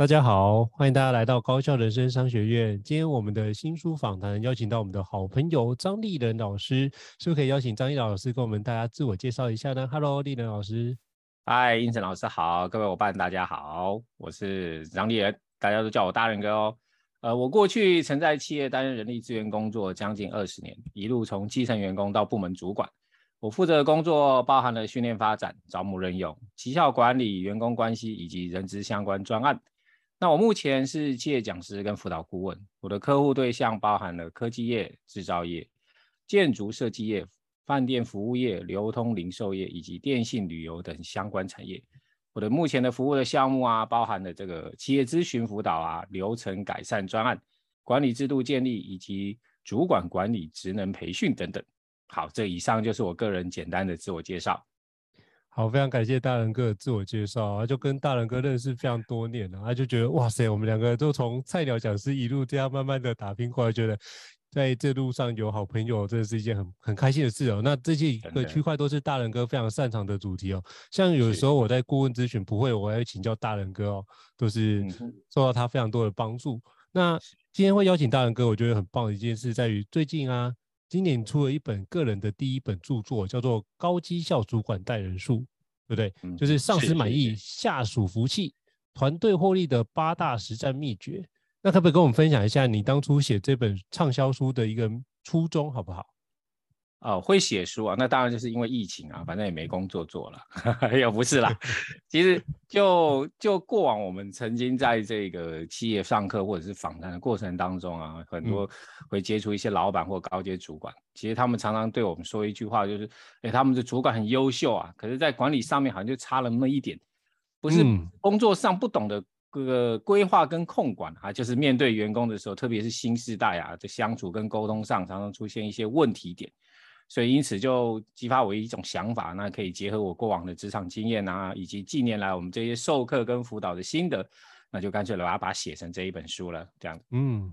大家好，欢迎大家来到高效人生商学院。今天我们的新书访谈邀请到我们的好朋友张立仁老师，是不是可以邀请张立仁老师跟我们大家自我介绍一下呢？Hello，立仁老师。嗨，胤丞老师好，各位伙伴大家好，我是张立仁，大家都叫我大仁哥哦。呃，我过去曾在企业担任人力资源工作将近二十年，一路从基层员工到部门主管。我负责的工作包含了训练发展、招募任用、绩效管理、员工关系以及人资相关专案。那我目前是企业讲师跟辅导顾问，我的客户对象包含了科技业、制造业、建筑设计业、饭店服务业、流通零售业以及电信旅游等相关产业。我的目前的服务的项目啊，包含了这个企业咨询辅导啊、流程改善专案、管理制度建立以及主管管理职能培训等等。好，这以上就是我个人简单的自我介绍。好，非常感谢大仁哥的自我介绍啊，就跟大仁哥认识非常多年了，他就觉得哇塞，我们两个都从菜鸟讲师一路这样慢慢的打拼过来，觉得在这路上有好朋友，真的是一件很很开心的事哦。那这些个区块都是大仁哥非常擅长的主题哦，像有时候我在顾问咨询不会，我要请教大仁哥哦，都是受到他非常多的帮助。那今天会邀请大仁哥，我觉得很棒的一件事在于最近啊。今年出了一本个人的第一本著作，叫做《高绩效主管带人术》，对不对？嗯、就是上司满意、下属服气、团队获利的八大实战秘诀。那可不可以跟我们分享一下你当初写这本畅销书的一个初衷，好不好？哦，会写书啊，那当然就是因为疫情啊，反正也没工作做了，也不是啦。其实就就过往我们曾经在这个企业上课或者是访谈的过程当中啊，很多会接触一些老板或高阶主管，嗯、其实他们常常对我们说一句话，就是，哎，他们的主管很优秀啊，可是在管理上面好像就差了那么一点，不是工作上不懂得这个规划跟控管啊，就是面对员工的时候，特别是新时代啊，在相处跟沟通上常常出现一些问题点。所以因此就激发我一种想法，那可以结合我过往的职场经验啊，以及近年来我们这些授课跟辅导的心得，那就干脆把它把它写成这一本书了。这样，嗯，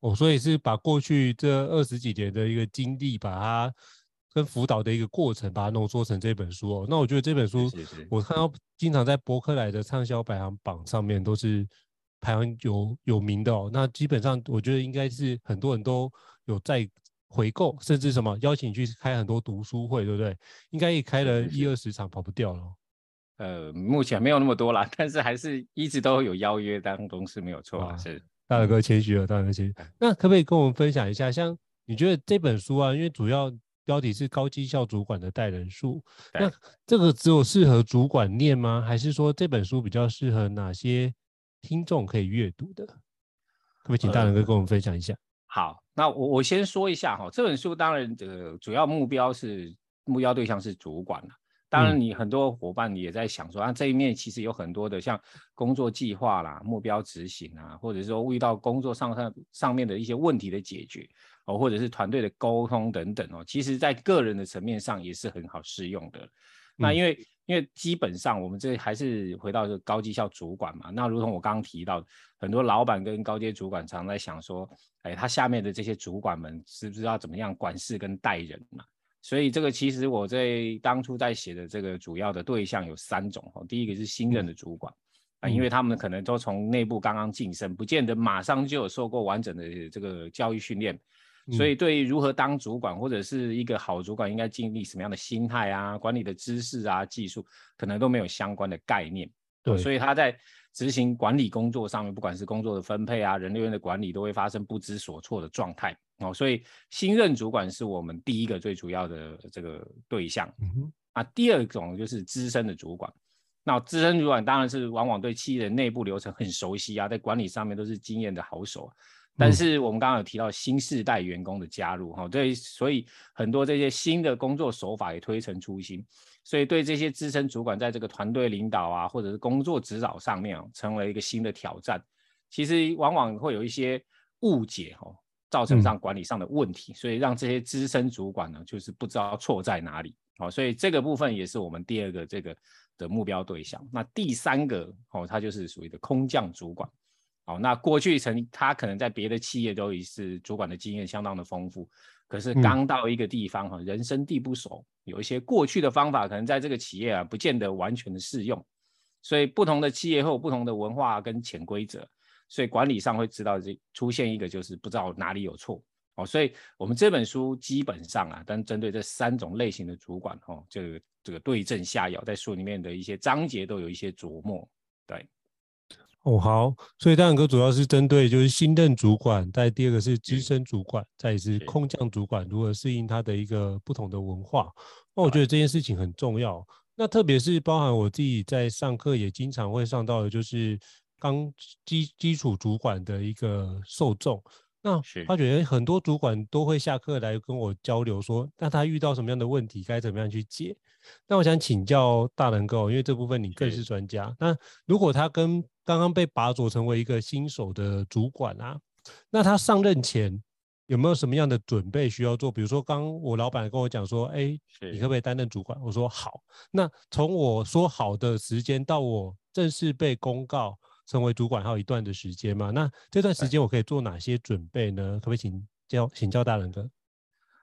我、哦、所以是把过去这二十几年的一个经历，把它跟辅导的一个过程，把它浓缩成这本书哦。那我觉得这本书，是是是我看到经常在博客来的畅销排行榜上面都是排行有有名的哦。那基本上我觉得应该是很多人都有在。回购，甚至什么邀请你去开很多读书会，对不对？应该也开了一二十场，跑不掉了。呃，目前没有那么多啦，但是还是一直都有邀约当中是没有错啊。是大仁哥谦虚了，大仁哥谦虚。那可不可以跟我们分享一下？像你觉得这本书啊，因为主要标题是高绩效主管的带人术，那这个只有适合主管念吗？还是说这本书比较适合哪些听众可以阅读的？可不可以请大仁哥跟我们分享一下？呃好，那我我先说一下哈，这本书当然这个主要目标是目标对象是主管了。当然，你很多伙伴也在想说，啊，这一面其实有很多的像工作计划啦、目标执行啊，或者是说遇到工作上上上面的一些问题的解决哦，或者是团队的沟通等等哦，其实在个人的层面上也是很好适用的。那因为因为基本上我们这还是回到这个高绩效主管嘛，那如同我刚刚提到，很多老板跟高阶主管常在想说，哎，他下面的这些主管们是不是要怎么样管事跟待人嘛？所以这个其实我在当初在写的这个主要的对象有三种哦，第一个是新任的主管啊，因为他们可能都从内部刚刚晋升，不见得马上就有受过完整的这个教育训练。所以，对于如何当主管或者是一个好主管，应该经历什么样的心态啊、管理的知识啊、技术，可能都没有相关的概念。对，所以他在执行管理工作上面，不管是工作的分配啊、人力资源的管理，都会发生不知所措的状态。哦，所以新任主管是我们第一个最主要的这个对象。嗯。啊，第二种就是资深的主管。那资深主管当然是往往对企业的内部流程很熟悉啊，在管理上面都是经验的好手。但是我们刚刚有提到新世代员工的加入哈，对，所以很多这些新的工作手法也推陈出新，所以对这些资深主管在这个团队领导啊，或者是工作指导上面啊，成为一个新的挑战。其实往往会有一些误解哈，造成上管理上的问题，所以让这些资深主管呢，就是不知道错在哪里。好，所以这个部分也是我们第二个这个的目标对象。那第三个哦，他就是属于的空降主管。好，那过去曾他可能在别的企业都已是主管的经验相当的丰富，可是刚到一个地方哈，人生地不熟，有一些过去的方法可能在这个企业啊不见得完全的适用，所以不同的企业会有不同的文化跟潜规则，所以管理上会知道这出现一个就是不知道哪里有错。哦，所以我们这本书基本上啊，但针对这三种类型的主管哦，这个这个对症下药，在书里面的一些章节都有一些琢磨，对。哦，好，所以大勇哥主要是针对就是新任主管，再第二个是资深主管，再是空降主管如何适应他的一个不同的文化。那我觉得这件事情很重要。那特别是包含我自己在上课也经常会上到的，就是刚基基础主管的一个受众。那他觉得很多主管都会下课来跟我交流说，那他遇到什么样的问题，该怎么样去解。那我想请教大能哥，因为这部分你更是专家。那如果他跟刚刚被拔擢成为一个新手的主管啊，那他上任前有没有什么样的准备需要做？比如说，刚我老板跟我讲说，哎，你可不可以担任主管？我说好。那从我说好的时间到我正式被公告成为主管，还有一段的时间嘛？那这段时间我可以做哪些准备呢？可不可以请教请教大人哥？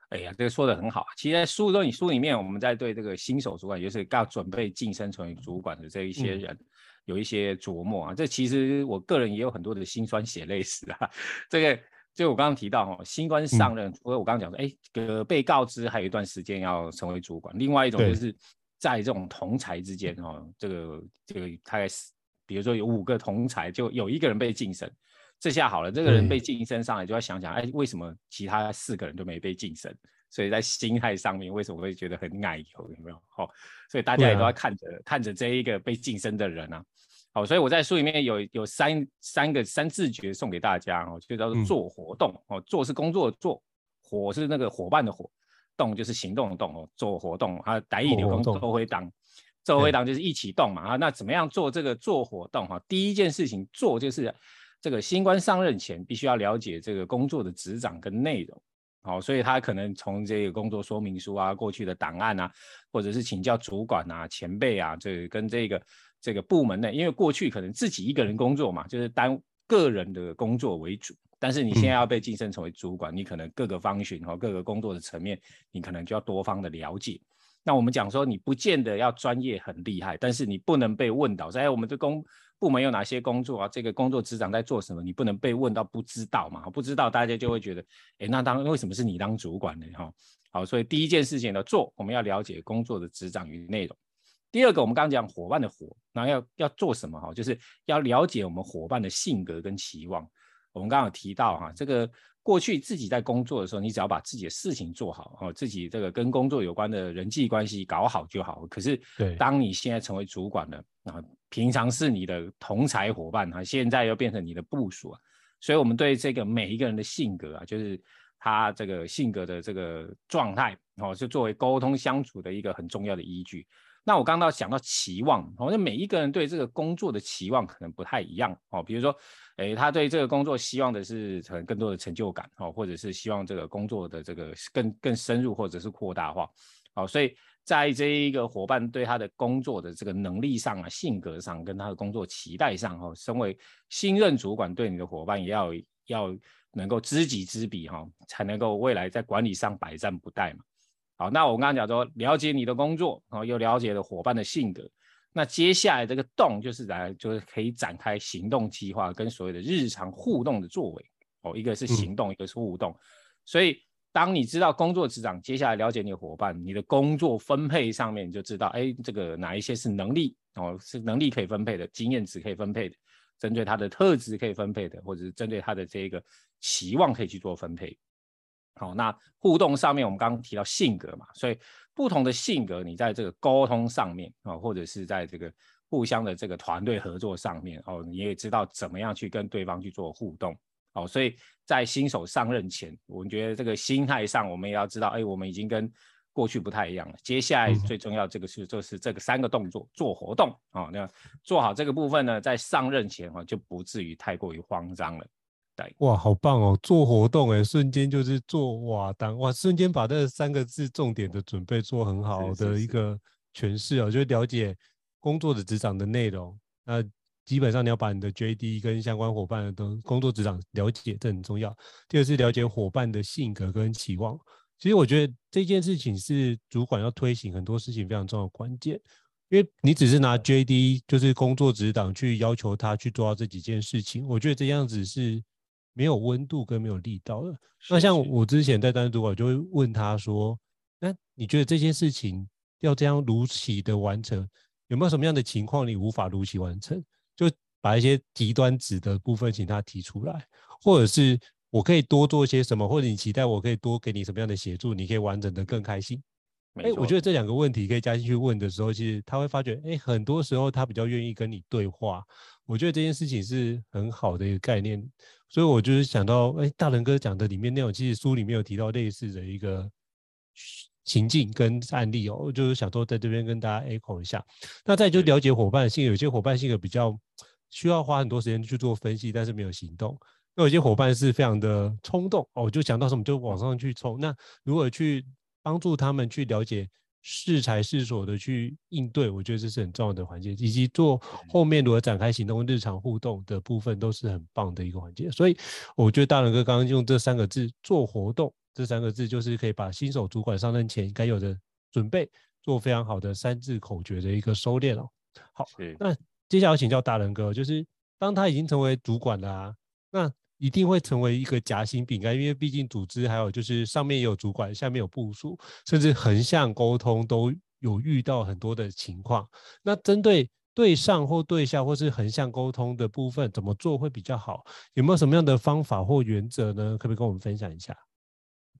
哎呀，这个说的很好。其实，在书中，你书里面，我们在对这个新手主管，也就是要准备晋升成为主管的这一些人。嗯有一些琢磨啊，这其实我个人也有很多的辛酸血泪史啊。这个就我刚刚提到哦，新官上任，除了我刚刚讲说，哎，这个被告知还有一段时间要成为主管，另外一种就是在这种同才之间哦，这个这个大概是，比如说有五个同才，就有一个人被晋升，这下好了，这个人被晋升上来，就要想想，哎，为什么其他四个人都没被晋升？所以在心态上面，为什么会觉得很奶油？有没有？好，所以大家也都要看着、啊、看着这一个被晋升的人啊。好，所以我在书里面有有三三个三字诀送给大家哦，就叫做做活动哦，做是工作的做，伙是那个伙伴的伙，动就是行动的动哦，做活动啊，台语流行做会当，做会党就是一起动嘛啊，那怎么样做这个做活动哈？第一件事情做就是这个新官上任前必须要了解这个工作的职掌跟内容。好，所以他可能从这个工作说明书啊、过去的档案啊，或者是请教主管啊、前辈啊，这、跟这个这个部门内，因为过去可能自己一个人工作嘛，就是单个人的工作为主。但是你现在要被晋升成为主管，你可能各个方寻和各个工作的层面，你可能就要多方的了解。那我们讲说，你不见得要专业很厉害，但是你不能被问倒。在我们的工部门有哪些工作啊？这个工作职掌在做什么？你不能被问到不知道嘛？不知道，大家就会觉得，哎，那当为什么是你当主管呢？哈，好，所以第一件事情呢，做我们要了解工作的职掌与内容。第二个，我们刚刚讲伙伴的伙，那要要做什么？哈，就是要了解我们伙伴的性格跟期望。我们刚刚有提到哈，这个。过去自己在工作的时候，你只要把自己的事情做好，哦，自己这个跟工作有关的人际关系搞好就好。可是，当你现在成为主管了，啊，平常是你的同才伙伴啊，现在又变成你的部署啊，所以我们对这个每一个人的性格啊，就是他这个性格的这个状态，哦，是作为沟通相处的一个很重要的依据。那我刚刚讲到期望，好像每一个人对这个工作的期望可能不太一样哦。比如说，诶，他对这个工作希望的是可能更多的成就感哦，或者是希望这个工作的这个更更深入或者是扩大化。好，所以在这一个伙伴对他的工作的这个能力上啊、性格上跟他的工作期待上哈，身为新任主管对你的伙伴也要要能够知己知彼哈，才能够未来在管理上百战不殆嘛。好，那我刚刚讲说，了解你的工作，然后又了解了伙伴的性格，那接下来这个动就是来，就是可以展开行动计划跟所谓的日常互动的作为。哦，一个是行动，一个是互动。所以，当你知道工作职掌，接下来了解你的伙伴，你的工作分配上面你就知道，哎，这个哪一些是能力哦，是能力可以分配的，经验值可以分配的，针对他的特质可以分配的，或者是针对他的这个期望可以去做分配。好，那互动上面我们刚刚提到性格嘛，所以不同的性格，你在这个沟通上面啊，或者是在这个互相的这个团队合作上面哦，你也知道怎么样去跟对方去做互动。哦，所以在新手上任前，我们觉得这个心态上，我们也要知道，哎，我们已经跟过去不太一样了。接下来最重要这个是，就是这个三个动作做活动啊，那做好这个部分呢，在上任前哈，就不至于太过于慌张了。对，哇，好棒哦，做活动哎，瞬间就是做哇当哇，瞬间把这三个字重点的准备做很好的一个诠释哦，就了解工作的职掌的内容，那。基本上你要把你的 JD 跟相关伙伴的工作职掌了解，这很重要。第二是了解伙伴的性格跟期望。其实我觉得这件事情是主管要推行很多事情非常重要的关键，因为你只是拿 JD 就是工作职掌去要求他去做到这几件事情，我觉得这样子是没有温度跟没有力道的。那像我之前在单独我就会问他说：“那你觉得这件事情要这样如期的完成，有没有什么样的情况你无法如期完成？”就把一些极端值的部分请他提出来，或者是我可以多做些什么，或者你期待我可以多给你什么样的协助，你可以完整的更开心。哎，我觉得这两个问题可以加进去问的时候，其实他会发觉，哎，很多时候他比较愿意跟你对话。我觉得这件事情是很好的一个概念，所以我就是想到，哎，大仁哥讲的里面内容，其实书里面有提到类似的一个情境跟案例哦，就是想说在这边跟大家 echo 一下。那再就了解伙伴性，有些伙伴性格比较需要花很多时间去做分析，但是没有行动。那有些伙伴是非常的冲动哦，就想到什么就往上去冲。那如何去帮助他们去了解适才适所的去应对，我觉得这是很重要的环节，以及做后面如何展开行动、日常互动的部分都是很棒的一个环节。所以我觉得大仁哥刚刚用这三个字做活动。这三个字就是可以把新手主管上任前该有的准备做非常好的三字口诀的一个收敛哦。好，那接下来请教大仁哥，就是当他已经成为主管了啊，那一定会成为一个夹心饼干，因为毕竟组织还有就是上面也有主管，下面有部署，甚至横向沟通都有遇到很多的情况。那针对对上或对下或是横向沟通的部分，怎么做会比较好？有没有什么样的方法或原则呢？可不可以跟我们分享一下？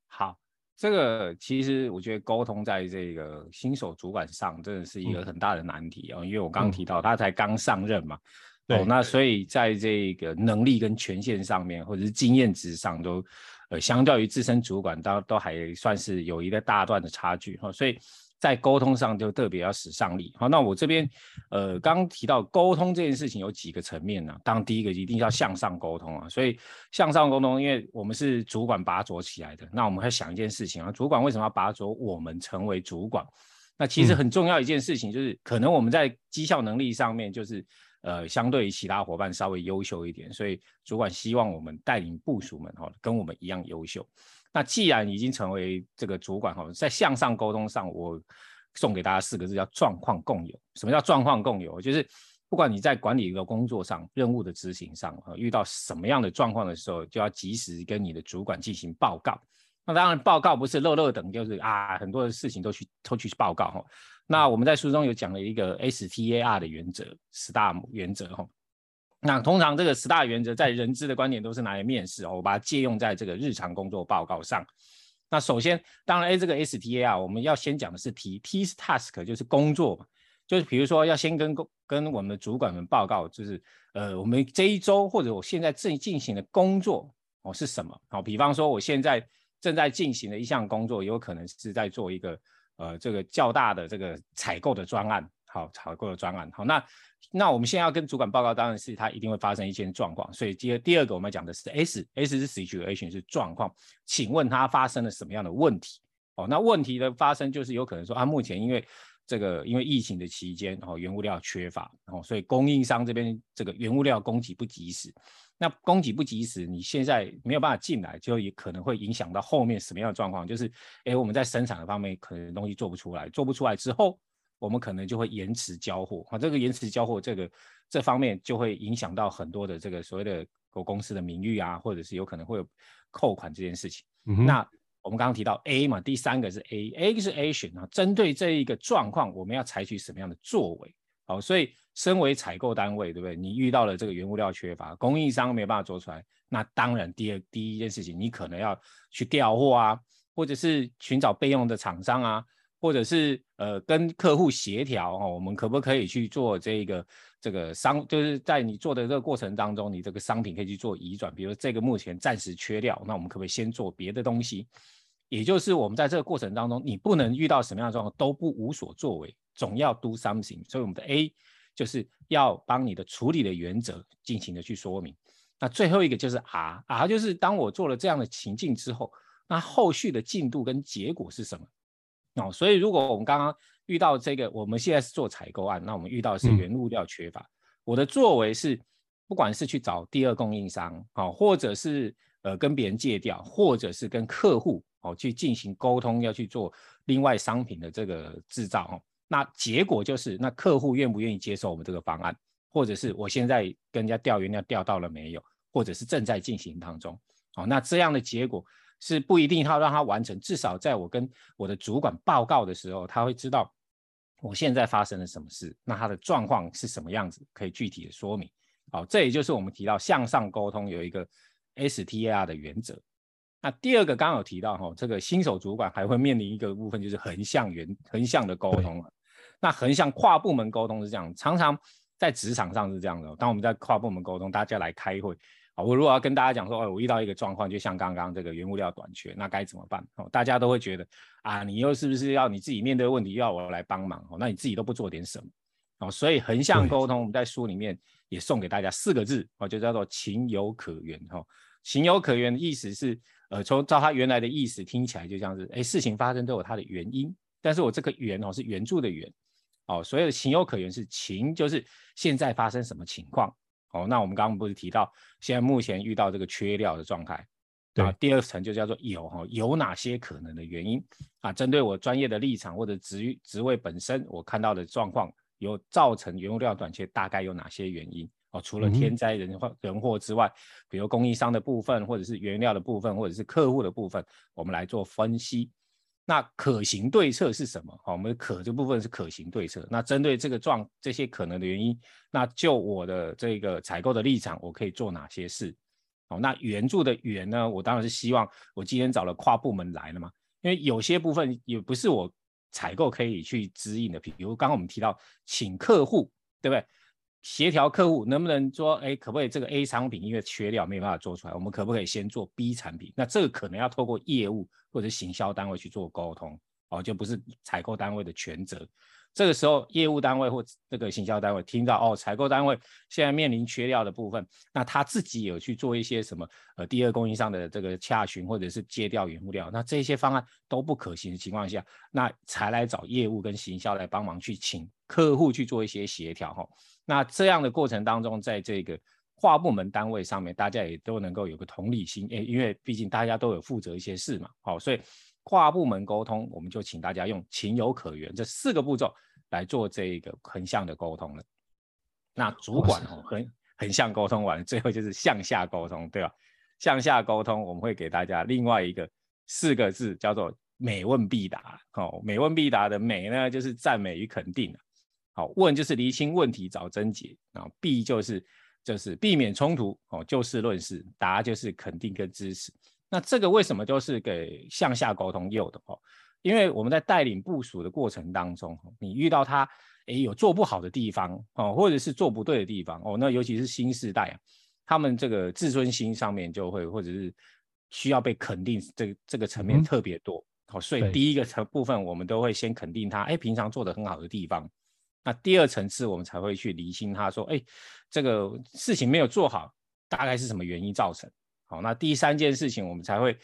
好，这个其实我觉得沟通在这个新手主管上真的是一个很大的难题啊、哦，因为我刚刚提到他才刚上任嘛，嗯、哦，那所以在这个能力跟权限上面，或者是经验值上都，呃，相较于资深主管都都还算是有一个大段的差距哈、哦，所以。在沟通上就特别要使上力。好，那我这边，呃，刚刚提到沟通这件事情有几个层面呢、啊？当然第一个一定要向上沟通啊。所以向上沟通，因为我们是主管拔擢起来的，那我们会想一件事情啊，主管为什么要拔擢我们成为主管？那其实很重要一件事情就是，嗯、可能我们在绩效能力上面就是，呃，相对于其他伙伴稍微优秀一点，所以主管希望我们带领部署们哈，跟我们一样优秀。那既然已经成为这个主管哈，在向上沟通上，我送给大家四个字叫状况共有。什么叫状况共有？就是不管你在管理一个工作上、任务的执行上啊，遇到什么样的状况的时候，就要及时跟你的主管进行报告。那当然，报告不是乐乐等，就是啊，很多的事情都去都去报告哈。那我们在书中有讲了一个 STAR 的原则，STAR 原则哈。那通常这个十大原则在人资的观点都是拿来面试哦，我把它借用在这个日常工作报告上。那首先，当然，哎，这个 STAR，我们要先讲的是 T，T 是 task，就是工作嘛，就是比如说要先跟跟我们的主管们报告，就是呃，我们这一周或者我现在正进行的工作哦是什么？好，比方说我现在正在进行的一项工作，有可能是在做一个呃这个较大的这个采购的专案，好，采购的专案，好，那。那我们现在要跟主管报告，当然是他一定会发生一些状况，所以第二第二个我们讲的是 S，S 是 situation 是状况，请问他发生了什么样的问题？哦，那问题的发生就是有可能说啊，目前因为这个因为疫情的期间，然哦，原物料缺乏，然哦，所以供应商这边这个原物料供给不及时，那供给不及时，你现在没有办法进来，就也可能会影响到后面什么样的状况？就是，哎，我们在生产的方面可能东西做不出来，做不出来之后。我们可能就会延迟交货啊，这个延迟交货，这个这方面就会影响到很多的这个所谓的公司的名誉啊，或者是有可能会有扣款这件事情。嗯、那我们刚刚提到 A 嘛，第三个是 A，A 是 Action 啊，针对这一个状况，我们要采取什么样的作为？好，所以身为采购单位，对不对？你遇到了这个原物料缺乏，供应商没有办法做出来，那当然第二第一件事情，你可能要去调货啊，或者是寻找备用的厂商啊。或者是呃跟客户协调哦，我们可不可以去做这个这个商，就是在你做的这个过程当中，你这个商品可以去做移转，比如这个目前暂时缺料，那我们可不可以先做别的东西？也就是我们在这个过程当中，你不能遇到什么样的状况都不无所作为，总要 do something。所以我们的 A 就是要帮你的处理的原则进行的去说明。那最后一个就是 R，R 就是当我做了这样的情境之后，那后续的进度跟结果是什么？哦，所以如果我们刚刚遇到这个，我们现在是做采购案，那我们遇到的是原物料缺乏，嗯、我的作为是，不管是去找第二供应商，哦，或者是呃跟别人借调，或者是跟客户哦去进行沟通，要去做另外商品的这个制造，哦，那结果就是那客户愿不愿意接受我们这个方案，或者是我现在跟人家调原料调到了没有，或者是正在进行当中，哦，那这样的结果。是不一定要让他完成，至少在我跟我的主管报告的时候，他会知道我现在发生了什么事，那他的状况是什么样子，可以具体的说明。好，这也就是我们提到向上沟通有一个 STAR 的原则。那第二个刚刚有提到哈，这个新手主管还会面临一个部分，就是横向原横向的沟通。那横向跨部门沟通是这样，常常在职场上是这样的。当我们在跨部门沟通，大家来开会。好，我如果要跟大家讲说，哦，我遇到一个状况，就像刚刚这个原物料短缺，那该怎么办？哦，大家都会觉得啊，你又是不是要你自己面对问题，要我来帮忙？哦，那你自己都不做点什么？哦，所以横向沟通，我们在书里面也送给大家四个字，哦，就叫做情有可原。哈，情有可原的意思是，呃，从照它原来的意思听起来就像是，哎，事情发生都有它的原因，但是我这个原哦是援助的援，哦，所谓的情有可原是情就是现在发生什么情况。哦，那我们刚刚不是提到，现在目前遇到这个缺料的状态，对，第二层就叫做有哈，有哪些可能的原因啊？针对我专业的立场或者职职位本身，我看到的状况有造成原物料短缺，大概有哪些原因？哦，除了天灾人祸人祸之外，比如供应商的部分，或者是原料的部分，或者是客户的部分，我们来做分析。那可行对策是什么？好，我们的可这部分是可行对策。那针对这个状这些可能的原因，那就我的这个采购的立场，我可以做哪些事？好，那援助的援呢？我当然是希望我今天找了跨部门来了嘛，因为有些部分也不是我采购可以去指引的，比如刚刚我们提到请客户，对不对？协调客户能不能说，哎，可不可以这个 A 商品因为缺料没办法做出来，我们可不可以先做 B 产品？那这个可能要透过业务或者行销单位去做沟通，哦，就不是采购单位的权责。这个时候，业务单位或这个行销单位听到，哦，采购单位现在面临缺料的部分，那他自己有去做一些什么，呃，第二供应商的这个洽询或者是借调原物料，那这些方案都不可行的情况下，那才来找业务跟行销来帮忙去请客户去做一些协调，哈。那这样的过程当中，在这个跨部门单位上面，大家也都能够有个同理心，诶，因为毕竟大家都有负责一些事嘛，好，所以跨部门沟通，我们就请大家用情有可原这四个步骤来做这个横向的沟通了。那主管哦，横横向沟通完了，最后就是向下沟通，对吧？向下沟通，我们会给大家另外一个四个字，叫做每问必答。哦，美问必答的每呢，就是赞美与肯定。好，问就是厘清问题，找症结，然后避就是就是避免冲突，哦，就事论事，答就是肯定跟支持。那这个为什么就是给向下沟通用的哦？因为我们在带领部署的过程当中，你遇到他诶有做不好的地方哦，或者是做不对的地方哦，那尤其是新时代啊，他们这个自尊心上面就会或者是需要被肯定，这个这个层面特别多。好，所以第一个层部分我们都会先肯定他，哎，平常做的很好的地方。那第二层次，我们才会去厘清他说，哎，这个事情没有做好，大概是什么原因造成？好，那第三件事情，我们才会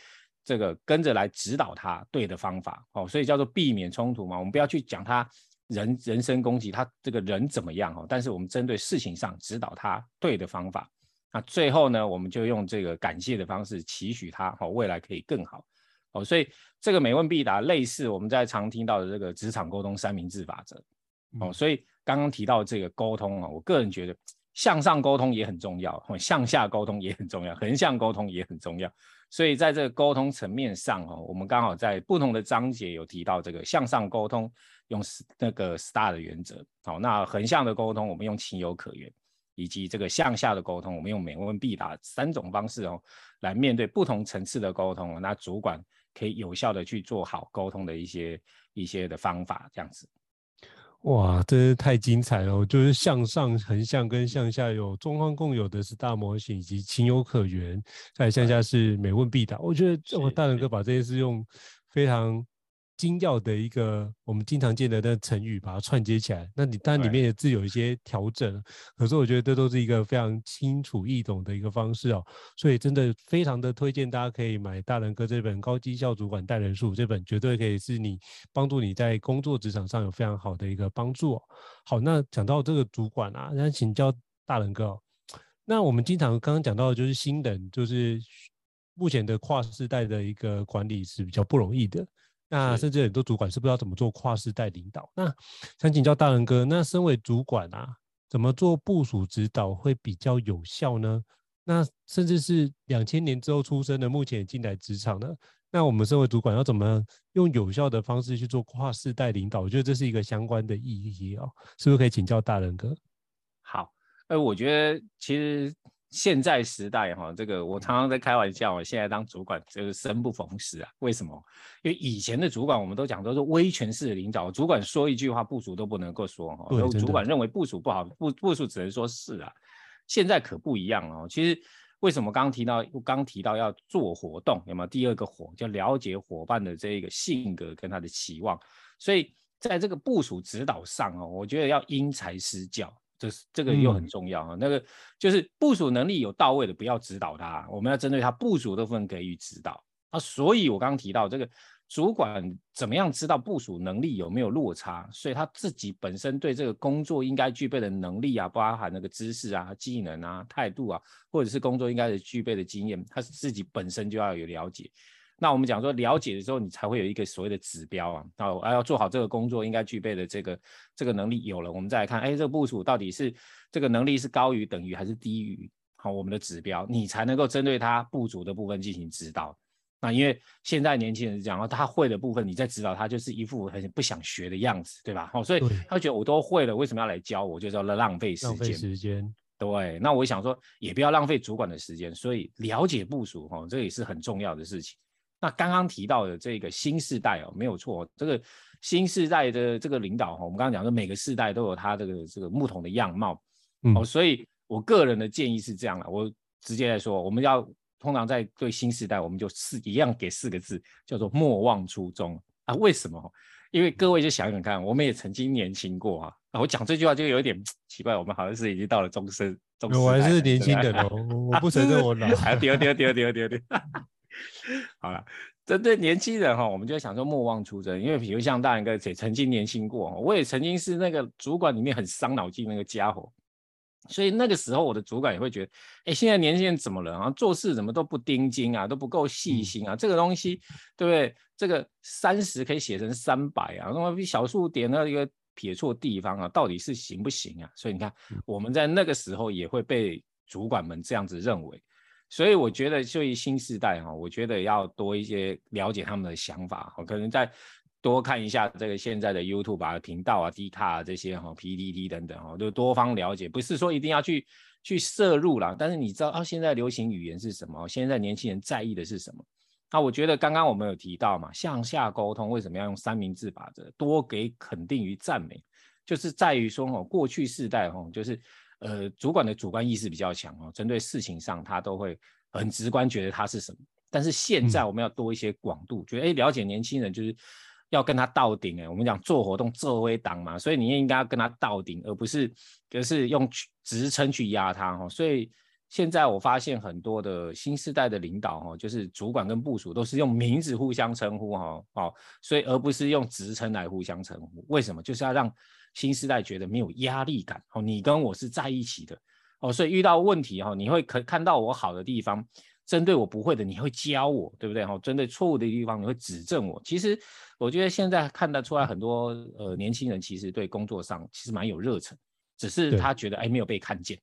这个跟着来指导他对的方法。好，所以叫做避免冲突嘛，我们不要去讲他人人身攻击，他这个人怎么样？哈，但是我们针对事情上指导他对的方法。那最后呢，我们就用这个感谢的方式期许他，好，未来可以更好。好，所以这个每问必答，类似我们在常听到的这个职场沟通三明治法则。哦，所以刚刚提到这个沟通啊，我个人觉得向上沟通也很重要，向下沟通也很重要，横向沟通也很重要。所以在这个沟通层面上哦，我们刚好在不同的章节有提到这个向上沟通用那个 STAR 的原则，好，那横向的沟通我们用情有可原，以及这个向下的沟通我们用美问必答三种方式哦，来面对不同层次的沟通。那主管可以有效的去做好沟通的一些一些的方法，这样子。哇，真是太精彩了！就是向上横向跟向下有中方共有的是大模型以及情有可原，再向下是每问必答。我觉得我大仁哥把这些事用非常。精要的一个我们经常见的那个成语，把它串接起来。那你当然里面也自有一些调整，可是我觉得这都是一个非常清楚易懂的一个方式哦。所以真的非常的推荐大家可以买大仁哥这本《高绩效主管带人术》，这本绝对可以是你帮助你在工作职场上有非常好的一个帮助哦。好，那讲到这个主管啊，那请教大仁哥哦。那我们经常刚刚讲到的就是新人，就是目前的跨世代的一个管理是比较不容易的。那甚至很多主管是不知道怎么做跨世代领导。那想请教大人哥，那身为主管啊，怎么做部署指导会比较有效呢？那甚至是两千年之后出生的，目前也进来职场的，那我们身为主管要怎么用有效的方式去做跨世代领导？我觉得这是一个相关的意义哦，是不是可以请教大人哥？好，呃，我觉得其实。现在时代哈，这个我常常在开玩笑，我现在当主管就是生不逢时啊。为什么？因为以前的主管我们都讲都是威权式的领导，主管说一句话，部署都不能够说哈。有主管认为部署不好，部部署只能说是啊。现在可不一样哦。其实为什么刚刚提到，刚提到要做活动，有没有第二个活，叫了解伙伴的这个性格跟他的期望？所以在这个部署指导上哦，我觉得要因材施教。这是这个又很重要啊，嗯、那个就是部署能力有到位的，不要指导他，我们要针对他部署的部分给予指导啊。所以我刚刚提到这个主管怎么样知道部署能力有没有落差，所以他自己本身对这个工作应该具备的能力啊，包含那个知识啊、技能啊、态度啊，或者是工作应该是具备的经验，他自己本身就要有了解。那我们讲说了解的时候，你才会有一个所谓的指标啊，啊，要做好这个工作应该具备的这个这个能力有了，我们再来看，哎，这个部署到底是这个能力是高于等于还是低于好我们的指标，你才能够针对他不足的部分进行指导。那因为现在年轻人讲他会的部分，你在指导他就是一副很不想学的样子，对吧？好，所以他觉得我都会了，为什么要来教我？就叫浪费时间。浪费时间。对，那我想说也不要浪费主管的时间，所以了解部署哈，这也是很重要的事情。那刚刚提到的这个新世代哦，没有错，这个新世代的这个领导哈，我们刚刚讲说每个世代都有他这个这个不同的样貌，嗯、哦，所以我个人的建议是这样了，我直接来说，我们要通常在对新世代，我们就四一样给四个字，叫做莫忘初衷啊。为什么？因为各位就想想看，我们也曾经年轻过啊。啊我讲这句话就有点奇怪，我们好像是已经到了中生，中生我还是年轻的哦，我不承认我老。丢丢丢丢丢丢。好了，针对年轻人哈，我们就想说莫忘初衷，因为比如像大人哥也曾经年轻过，我也曾经是那个主管里面很伤脑筋那个家伙，所以那个时候我的主管也会觉得，哎，现在年轻人怎么了啊？做事怎么都不盯紧啊，都不够细心啊？这个东西对不对？这个三十可以写成三百啊，那么小数点那一个撇错地方啊，到底是行不行啊？所以你看，我们在那个时候也会被主管们这样子认为。所以我觉得，对于新时代哈，我觉得要多一些了解他们的想法，可能再多看一下这个现在的 YouTube 啊频道啊、D 卡啊这些哈、PTT 等等哈，就多方了解，不是说一定要去去涉入啦，但是你知道啊，现在流行语言是什么？现在年轻人在意的是什么？那我觉得刚刚我们有提到嘛，向下沟通为什么要用三明治法则？多给肯定与赞美，就是在于说哦，过去世代哈，就是。呃，主管的主观意识比较强哦，针对事情上他都会很直观觉得他是什么。但是现在我们要多一些广度，嗯、觉得哎，了解年轻人就是要跟他到顶哎。我们讲做活动做微党嘛，所以你也应该要跟他到顶，而不是就是用职称去压他哈。所以现在我发现很多的新世代的领导哈，就是主管跟部署都是用名字互相称呼哈，哦，所以而不是用职称来互相称呼。为什么？就是要让。新时代觉得没有压力感哦，你跟我是在一起的哦，所以遇到问题哈，你会可看到我好的地方，针对我不会的你会教我，对不对哈？针对错误的地方你会指正我。其实我觉得现在看得出来很多呃年轻人其实对工作上其实蛮有热忱，只是他觉得哎没有被看见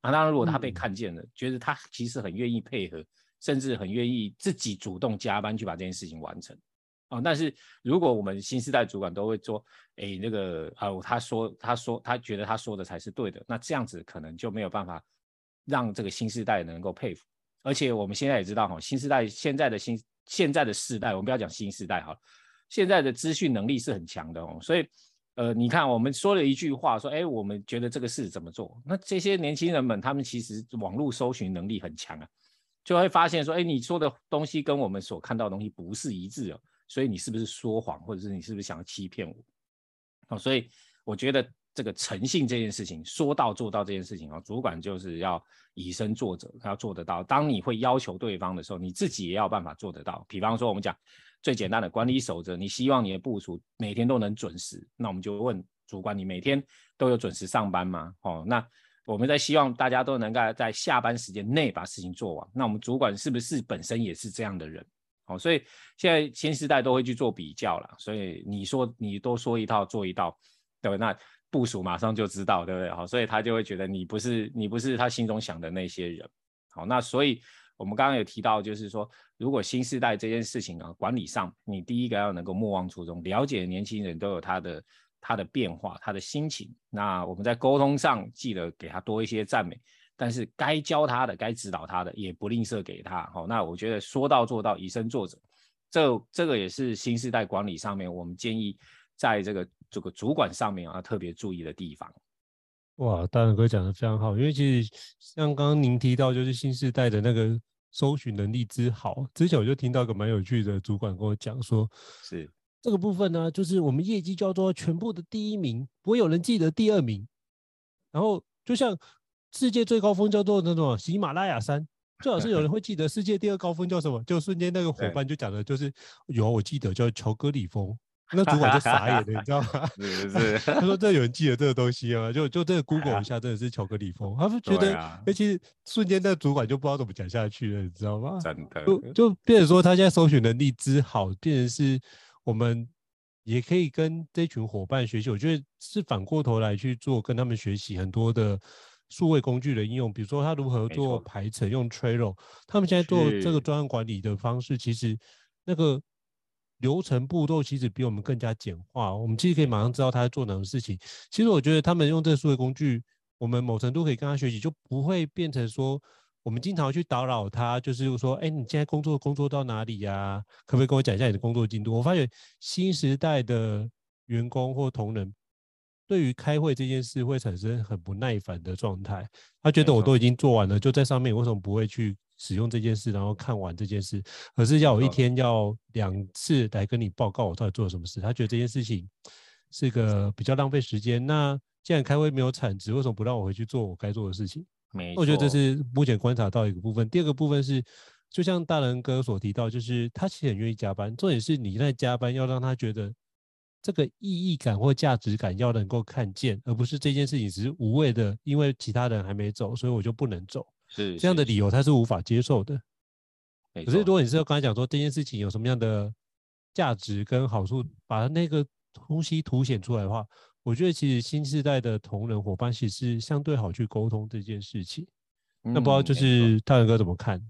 啊。当然如果他被看见了，嗯、觉得他其实很愿意配合，甚至很愿意自己主动加班去把这件事情完成。哦，但是如果我们新世代主管都会说，哎，那个啊，他说，他说，他觉得他说的才是对的，那这样子可能就没有办法让这个新世代能够佩服。而且我们现在也知道，哈，新世代现在的新现在的世代，我们不要讲新世代好了，现在的资讯能力是很强的哦，所以呃，你看我们说了一句话，说哎，我们觉得这个事怎么做？那这些年轻人们，他们其实网络搜寻能力很强啊，就会发现说，哎，你说的东西跟我们所看到的东西不是一致哦，所以你是不是说谎，或者是你是不是想要欺骗我？哦，所以我觉得。这个诚信这件事情，说到做到这件事情啊，主管就是要以身作则，要做得到。当你会要求对方的时候，你自己也要办法做得到。比方说，我们讲最简单的管理守则，你希望你的部署每天都能准时，那我们就问主管，你每天都有准时上班吗？哦，那我们在希望大家都能够在下班时间内把事情做完。那我们主管是不是本身也是这样的人？哦，所以现在新时代都会去做比较了。所以你说你多说一套做一套，对不对？那部署马上就知道，对不对？好，所以他就会觉得你不是你不是他心中想的那些人。好，那所以我们刚刚有提到，就是说，如果新世代这件事情啊，管理上，你第一个要能够莫忘初衷，了解年轻人都有他的他的变化，他的心情。那我们在沟通上记得给他多一些赞美，但是该教他的、该指导他的也不吝啬给他。好，那我觉得说到做到，以身作则，这这个也是新时代管理上面我们建议。在这个这个主管上面要特别注意的地方。哇，大仁哥讲的非常好，因为其实像刚刚您提到，就是新时代的那个搜寻能力之好。之前我就听到一个蛮有趣的主管跟我讲说，是这个部分呢，就是我们业绩叫做全部的第一名，不会有人记得第二名。然后就像世界最高峰叫做那种喜马拉雅山，最好是有人会记得 世界第二高峰叫什么，就瞬间那个伙伴就讲的就是有，我记得叫乔戈里峰。那主管就傻眼了，你知道吗？是是，他说：“这有人记得这个东西吗？就就这个 Google 一下，真的是巧克力风。”他们觉得，哎，其实瞬间那主管就不知道怎么讲下去了，你知道吗？真的，就就变成说他现在搜寻能力之好，变成是我们也可以跟这群伙伴学习。我觉得是反过头来去做，跟他们学习很多的数位工具的应用，比如说他如何做排程，用 Trello。他们现在做这个专案管理的方式，其实那个。流程步骤其实比我们更加简化，我们其实可以马上知道他在做哪种事情。其实我觉得他们用这个数位工具，我们某程度可以跟他学习，就不会变成说我们经常去打扰他，就是说，哎，你现在工作工作到哪里呀？可不可以跟我讲一下你的工作进度？我发现新时代的员工或同仁对于开会这件事会产生很不耐烦的状态，他觉得我都已经做完了，就在上面，为什么不会去？使用这件事，然后看完这件事，可是要我一天要两次来跟你报告我到底做了什么事。他觉得这件事情是个比较浪费时间。那既然开会没有产值，为什么不让我回去做我该做的事情？没错，我觉得这是目前观察到一个部分。第二个部分是，就像大仁哥所提到，就是他其实很愿意加班。重点是你在加班要让他觉得这个意义感或价值感要能够看见，而不是这件事情只是无谓的，因为其他人还没走，所以我就不能走。是这样的理由，他是无法接受的。可是，如果你是要刚才讲说这件事情有什么样的价值跟好处，把那个东西凸显出来的话，我觉得其实新世代的同仁伙伴其实是相对好去沟通这件事情。嗯、那不知道就是大仁哥怎么看？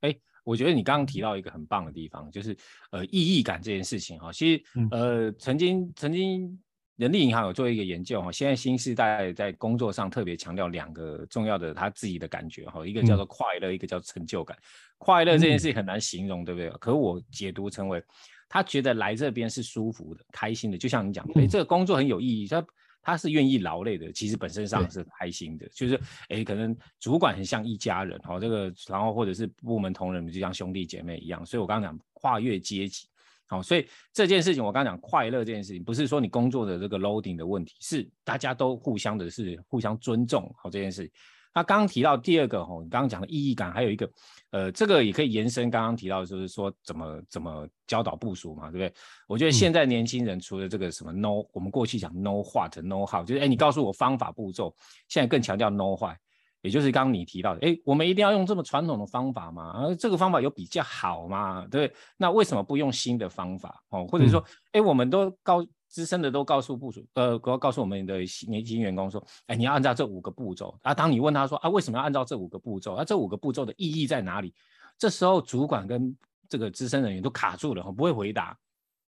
哎、欸，我觉得你刚刚提到一个很棒的地方，就是呃意义感这件事情哈。其实呃曾经曾经。人力银行有做一个研究哈，现在新世代在工作上特别强调两个重要的他自己的感觉哈，一个叫做快乐，一个叫成就感。快乐这件事情很难形容，对不对？可我解读成为他觉得来这边是舒服的、开心的，就像你讲，哎，这个工作很有意义，他他是愿意劳累的，其实本身上是开心的，就是哎，可能主管很像一家人哈，这个然后或者是部门同仁就像兄弟姐妹一样，所以我刚刚讲跨越阶级。好，所以这件事情我刚刚讲快乐这件事情，不是说你工作的这个 loading 的问题，是大家都互相的是互相尊重好这件事。那刚刚提到第二个吼，你刚刚讲的意义感，还有一个呃，这个也可以延伸刚刚提到，就是说怎么怎么教导部署嘛，对不对？我觉得现在年轻人除了这个什么 know，我们过去讲 know what know how，就是哎你告诉我方法步骤，现在更强调 know why。也就是刚刚你提到的，诶，我们一定要用这么传统的方法吗？而这个方法有比较好吗？对，那为什么不用新的方法？哦，或者说，诶，我们都告资深的都告诉部署，呃，告告诉我们的年轻员工说，诶，你要按照这五个步骤啊。当你问他说，啊，为什么要按照这五个步骤？啊，这五个步骤的意义在哪里？这时候主管跟这个资深人员都卡住了，不会回答。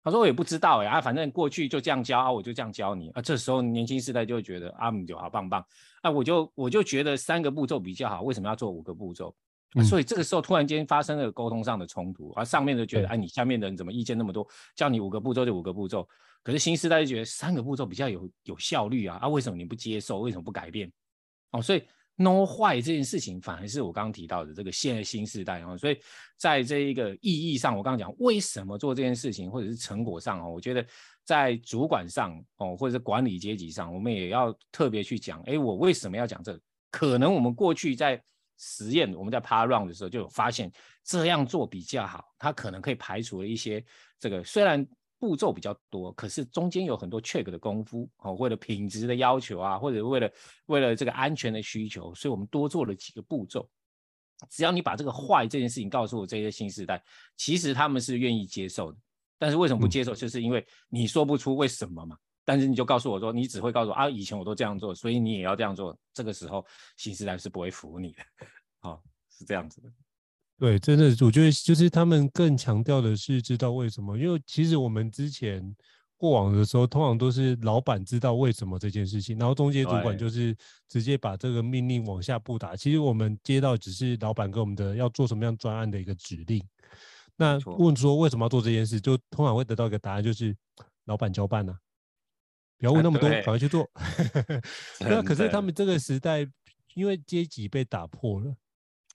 他说我也不知道呀，啊，反正过去就这样教啊，我就这样教你啊。这时候年轻世代就会觉得啊，就好棒棒啊，我就我就觉得三个步骤比较好，为什么要做五个步骤？嗯、所以这个时候突然间发生了沟通上的冲突，而上面就觉得，对哎，你下面的人怎么意见那么多？叫你五个步骤就五个步骤，可是新时代就觉得三个步骤比较有有效率啊，啊，为什么你不接受？为什么不改变？哦，所以 know why 这件事情反而是我刚刚提到的这个现在新时代哦，所以在这一个意义上，我刚刚讲为什么做这件事情，或者是成果上哦，我觉得在主管上哦，或者是管理阶级上，我们也要特别去讲，哎，我为什么要讲这个？可能我们过去在实验，我们在 pilot run 的时候就有发现这样做比较好，它可能可以排除了一些这个虽然步骤比较多，可是中间有很多 check 的功夫哦，为了品质的要求啊，或者为了为了这个安全的需求，所以我们多做了几个步骤。只要你把这个坏这件事情告诉我这些新时代，其实他们是愿意接受的。但是为什么不接受？就是因为你说不出为什么嘛。但是你就告诉我说，你只会告诉我啊，以前我都这样做，所以你也要这样做。这个时候，新时代是不会服你的，好、哦，是这样子的。对，真的，我觉得就是他们更强调的是知道为什么，因为其实我们之前过往的时候，通常都是老板知道为什么这件事情，然后中介主管就是直接把这个命令往下布达。其实我们接到只是老板给我们的要做什么样专案的一个指令。那问说为什么要做这件事，就通常会得到一个答案，就是老板交办呢、啊。不要问那么多，赶快去做。那可是他们这个时代，因为阶级被打破了，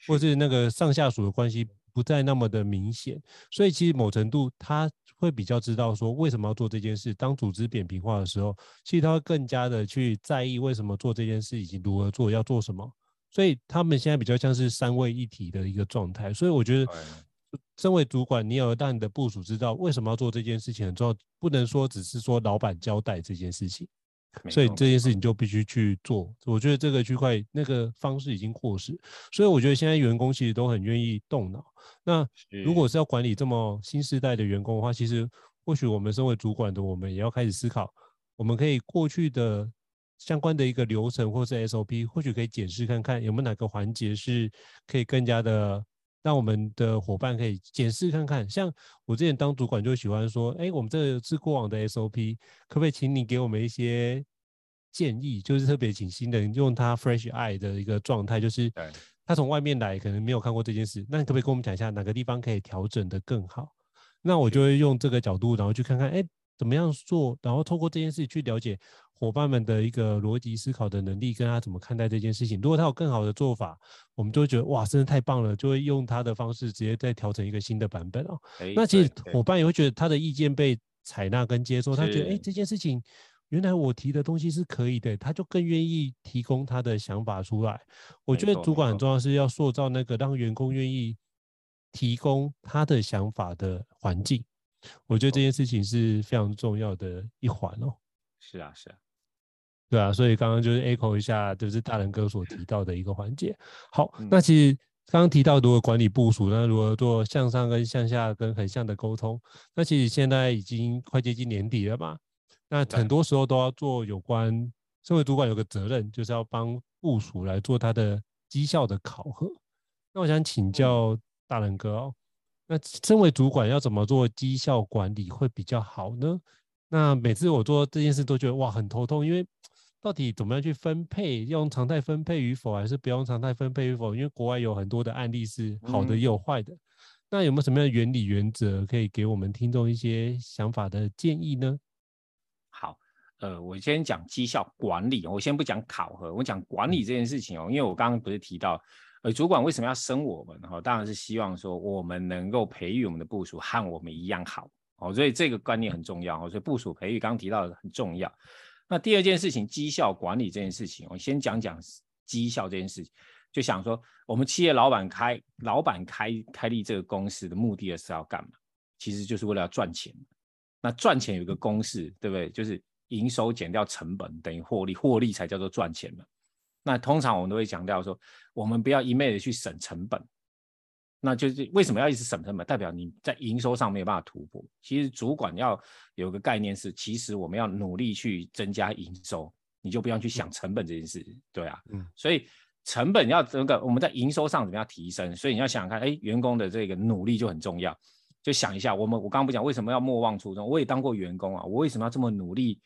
或是那个上下属的关系不再那么的明显，所以其实某程度他会比较知道说为什么要做这件事。当组织扁平化的时候，其实他会更加的去在意为什么做这件事以及如何做，要做什么。所以他们现在比较像是三位一体的一个状态。所以我觉得。身为主管，你要让你的部署知道为什么要做这件事情很重要，不能说只是说老板交代这件事情，所以这件事情就必须去做。我觉得这个区块那个方式已经过时，所以我觉得现在员工其实都很愿意动脑。那如果是要管理这么新时代的员工的话，其实或许我们身为主管的我们也要开始思考，我们可以过去的相关的一个流程或是 SOP，或许可以检视看看有没有哪个环节是可以更加的。让我们的伙伴可以检视看看，像我之前当主管就喜欢说，哎，我们这是过往的 SOP，可不可以请你给我们一些建议？就是特别请新人用他 fresh eye 的一个状态，就是他从外面来，可能没有看过这件事，那你可不可以跟我们讲一下哪个地方可以调整的更好？那我就会用这个角度，然后去看看，哎，怎么样做，然后透过这件事去了解。伙伴们的一个逻辑思考的能力，跟他怎么看待这件事情。如果他有更好的做法，我们就会觉得哇，真的太棒了，就会用他的方式直接再调整一个新的版本哦。欸、那其实伙伴也会觉得他的意见被采纳跟接受，他觉得哎、欸，这件事情原来我提的东西是可以的，他就更愿意提供他的想法出来。我觉得主管很重要，是要塑造那个让员工愿意提供他的想法的环境。我觉得这件事情是非常重要的一环哦。是啊，是啊。对啊，所以刚刚就是 echo 一下，就是大仁哥所提到的一个环节。好，那其实刚刚提到如何管理部署，那如何做向上跟向下跟横向的沟通，那其实现在已经快接近年底了嘛。那很多时候都要做有关，身为主管有个责任，就是要帮部署来做他的绩效的考核。那我想请教大仁哥哦，那身为主管要怎么做绩效管理会比较好呢？那每次我做这件事都觉得哇很头痛，因为到底怎么样去分配？用常态分配与否，还是不用常态分配与否？因为国外有很多的案例是好的也有坏的。嗯、那有没有什么样的原理原则可以给我们听众一些想法的建议呢？好，呃，我先讲绩效管理，我先不讲考核，我讲管理这件事情哦。因为我刚刚不是提到，而，主管为什么要升我们？哈，当然是希望说我们能够培育我们的部署和我们一样好哦。所以这个观念很重要哦。所以部署培育刚提到的很重要。那第二件事情，绩效管理这件事情，我先讲讲绩效这件事情。就想说，我们企业老板开老板开开立这个公司的目的是要干嘛？其实就是为了要赚钱。那赚钱有个公式，对不对？就是营收减掉成本等于获利，获利才叫做赚钱嘛。那通常我们都会强调说，我们不要一昧的去省成本。那就是为什么要一直省成本？代表你在营收上没有办法突破。其实主管要有个概念是，其实我们要努力去增加营收，你就不用去想成本这件事，对啊，嗯，所以成本要这个我们在营收上怎么样提升？所以你要想想看，哎，员工的这个努力就很重要。就想一下，我们我刚刚不讲为什么要莫忘初衷？我也当过员工啊，我为什么要这么努力？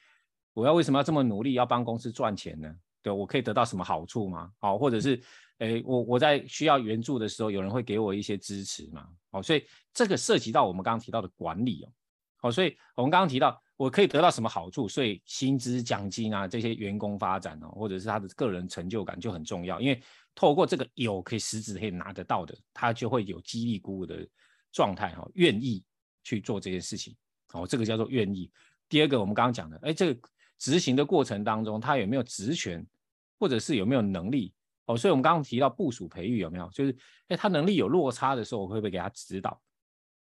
我要为什么要这么努力？要帮公司赚钱呢？对，我可以得到什么好处吗？好，或者是，诶，我我在需要援助的时候，有人会给我一些支持吗？好，所以这个涉及到我们刚刚提到的管理哦。好，所以我们刚刚提到，我可以得到什么好处？所以薪资奖金啊，这些员工发展哦，或者是他的个人成就感就很重要，因为透过这个有可以实质可以拿得到的，他就会有激励鼓舞的状态哈，愿意去做这件事情。好，这个叫做愿意。第二个，我们刚刚讲的，哎，这个。执行的过程当中，他有没有职权，或者是有没有能力？哦，所以我们刚刚提到部署培育有没有？就是，哎，他能力有落差的时候，我会不会给他指导？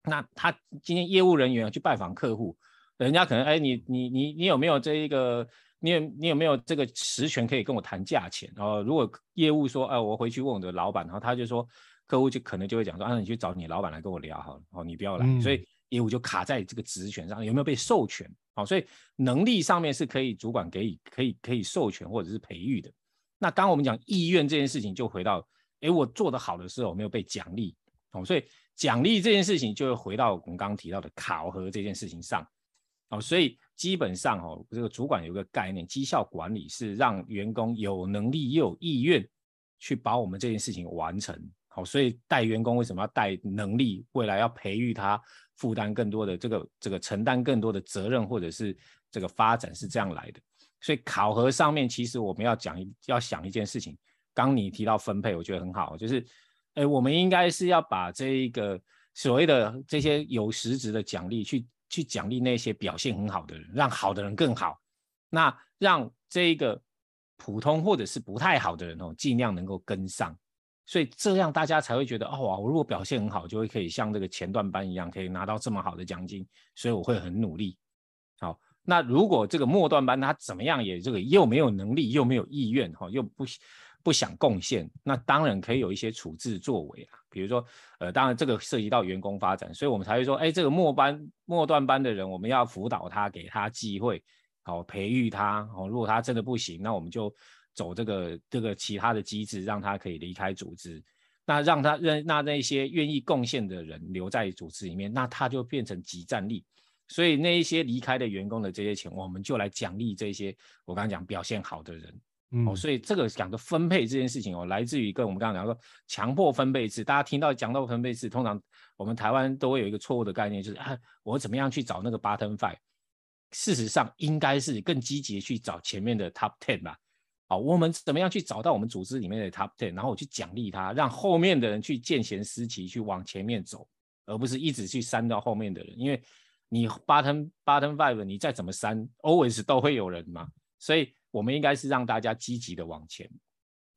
那他今天业务人员去拜访客户，人家可能，哎，你你你你有没有这一个？你有你有没有这个实权可以跟我谈价钱？哦，如果业务说，哎，我回去问我的老板，然后他就说，客户就可能就会讲说，啊，你去找你老板来跟我聊好了，哦，你不要来。所以业务就卡在这个职权上，有没有被授权？好，所以能力上面是可以主管给予、可以可以授权或者是培育的。那刚刚我们讲意愿这件事情，就回到，哎，我做得好的时候有没有被奖励？哦，所以奖励这件事情就会回到我们刚刚提到的考核这件事情上。哦，所以基本上哦，这个主管有个概念，绩效管理是让员工有能力又有意愿去把我们这件事情完成。好，所以带员工为什么要带能力？未来要培育他。负担更多的这个这个承担更多的责任，或者是这个发展是这样来的。所以考核上面，其实我们要讲要想一件事情。刚你提到分配，我觉得很好，就是，哎，我们应该是要把这一个所谓的这些有实质的奖励，去去奖励那些表现很好的人，让好的人更好。那让这一个普通或者是不太好的人哦，尽量能够跟上。所以这样大家才会觉得，哦，我如果表现很好，就会可以像这个前段班一样，可以拿到这么好的奖金，所以我会很努力。好，那如果这个末段班他怎么样也这个又没有能力，又没有意愿，哈，又不不想贡献，那当然可以有一些处置作为啊。比如说，呃，当然这个涉及到员工发展，所以我们才会说，哎，这个末班末段班的人，我们要辅导他，给他机会，好，培育他。哦，如果他真的不行，那我们就。走这个这个其他的机制，让他可以离开组织，那让他让那那些愿意贡献的人留在组织里面，那他就变成集战力。所以那一些离开的员工的这些钱，我们就来奖励这些我刚刚讲表现好的人。嗯、哦，所以这个讲的分配这件事情哦，来自于跟我们刚刚讲说强迫分配制。大家听到讲到分配制，通常我们台湾都会有一个错误的概念，就是啊，我怎么样去找那个 bottom five？事实上应该是更积极去找前面的 top ten 吧。好，我们怎么样去找到我们组织里面的 top ten，然后我去奖励他，让后面的人去见贤思齐，去往前面走，而不是一直去删掉后面的人。因为你 bottom bottom five，你再怎么删，always 都会有人嘛。所以我们应该是让大家积极的往前。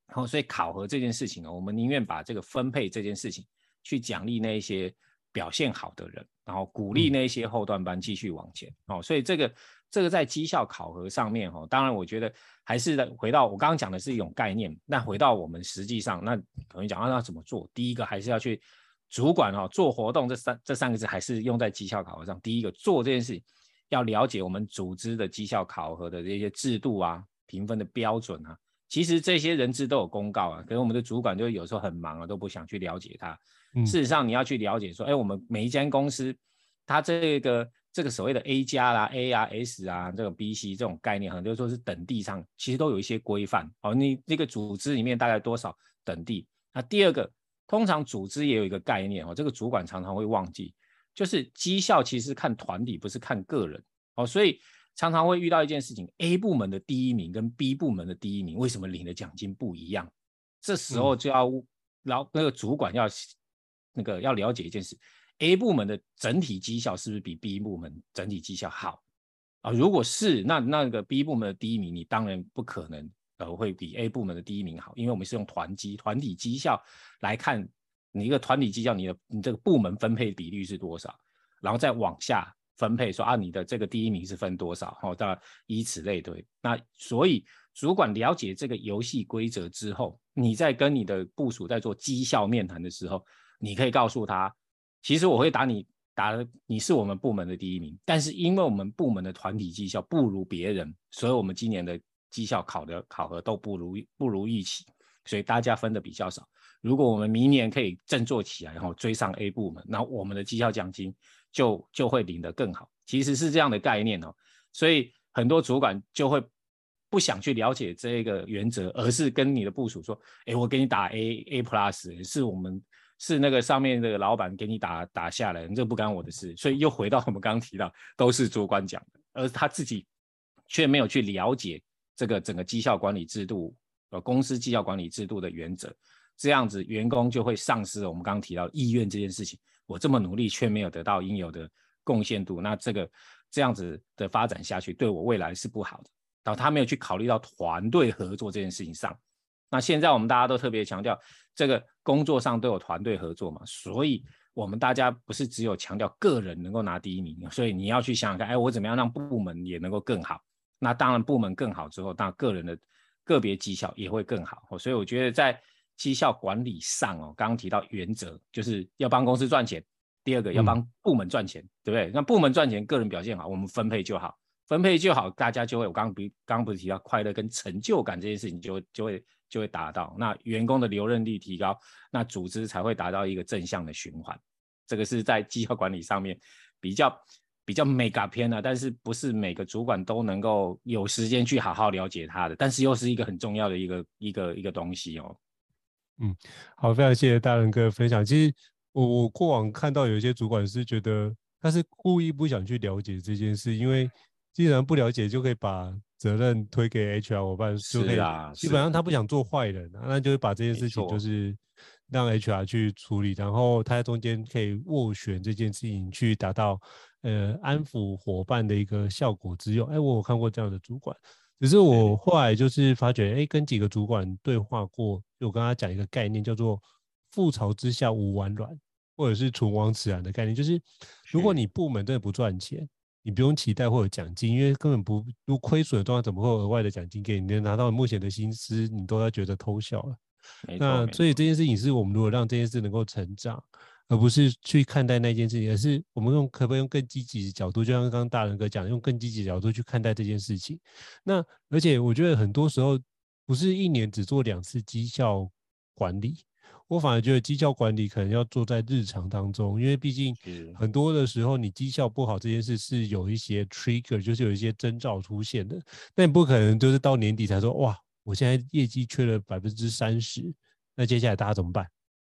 然后，所以考核这件事情呢，我们宁愿把这个分配这件事情去奖励那一些表现好的人，然后鼓励那些后段班继续往前。哦，所以这个。这个在绩效考核上面，哈，当然我觉得还是回到我刚刚讲的是一种概念。那回到我们实际上，那可能讲到要怎么做？第一个还是要去主管哦做活动，这三这三个字还是用在绩效考核上。第一个做这件事情，要了解我们组织的绩效考核的这些制度啊、评分的标准啊。其实这些人资都有公告啊，可是我们的主管就有时候很忙啊，都不想去了解它。嗯、事实上，你要去了解说，哎，我们每一间公司它这个。这个所谓的 A 加啦、A 啊、S 啊，这种 B、C 这种概念，很多说是等地上，其实都有一些规范。哦，你那个组织里面大概多少等地？那第二个，通常组织也有一个概念哦，这个主管常常会忘记，就是绩效其实看团体，不是看个人。哦，所以常常会遇到一件事情，A 部门的第一名跟 B 部门的第一名，为什么领的奖金不一样？这时候就要，然后那个主管要那个要了解一件事。A 部门的整体绩效是不是比 B 部门整体绩效好啊？如果是，那那个 B 部门的第一名，你当然不可能呃会比 A 部门的第一名好，因为我们是用团绩团体绩效来看你一个团体绩效，你的你这个部门分配比率是多少，然后再往下分配说啊，你的这个第一名是分多少，好，当然以此类推。那所以主管了解这个游戏规则之后，你在跟你的部署在做绩效面谈的时候，你可以告诉他。其实我会打你，打的你是我们部门的第一名，但是因为我们部门的团体绩效不如别人，所以我们今年的绩效考的考核都不如不如预期，所以大家分的比较少。如果我们明年可以振作起来，然后追上 A 部门，那我们的绩效奖金就就会领得更好。其实是这样的概念哦，所以很多主管就会不想去了解这个原则，而是跟你的部署说，哎，我给你打 A A plus，是我们是那个上面的老板给你打打下来，这不干我的事。所以又回到我们刚刚提到，都是主管讲的，而他自己却没有去了解这个整个绩效管理制度，呃，公司绩效管理制度的原则，这样子员工就会丧失了我们刚刚提到意愿这件事情。我这么努力却没有得到应有的贡献度，那这个这样子的发展下去，对我未来是不好的。然后他没有去考虑到团队合作这件事情上。那现在我们大家都特别强调，这个工作上都有团队合作嘛，所以我们大家不是只有强调个人能够拿第一名，所以你要去想想看，哎，我怎么样让部门也能够更好？那当然部门更好之后，那个人的个别绩效也会更好。所以我觉得在绩效管理上哦，刚刚提到原则就是要帮公司赚钱。第二个要帮部门赚钱，嗯、对不对？那部门赚钱，个人表现好，我们分配就好，分配就好，大家就会。我刚刚不刚刚不是提到快乐跟成就感这件事情就，就就会就会达到。那员工的留任率提高，那组织才会达到一个正向的循环。这个是在绩效管理上面比较比较 mega 篇的，但是不是每个主管都能够有时间去好好了解它的，但是又是一个很重要的一个一个一个东西哦。嗯，好，非常谢谢大仁哥分享。其实。我我过往看到有一些主管是觉得他是故意不想去了解这件事，因为既然不了解就可以把责任推给 HR 伙伴，就可以基本上他不想做坏人，那就会把这件事情就是让 HR 去处理，然后他在中间可以斡旋这件事情去达到呃安抚伙伴的一个效果之用。哎，我有看过这样的主管，只是我后来就是发觉，哎，跟几个主管对话过，就我跟他讲一个概念叫做。覆巢之下无完卵，或者是唇亡齿寒的概念，就是如果你部门真的不赚钱，你不用期待会有奖金，因为根本不如亏损的状况，怎么会有额外的奖金给你？你拿到目前的薪资，你都要觉得偷笑了。那所以这件事情是我们如果让这件事能够成长，而不是去看待那件事情，而是我们用可不可以用更积极的角度，就像刚刚大人哥讲，用更积极的角度去看待这件事情。那而且我觉得很多时候不是一年只做两次绩效管理。我反而觉得绩效管理可能要做在日常当中，因为毕竟很多的时候你绩效不好这件事是有一些 trigger，就是有一些征兆出现的。那你不可能就是到年底才说哇，我现在业绩缺了百分之三十，那接下来大家怎么办？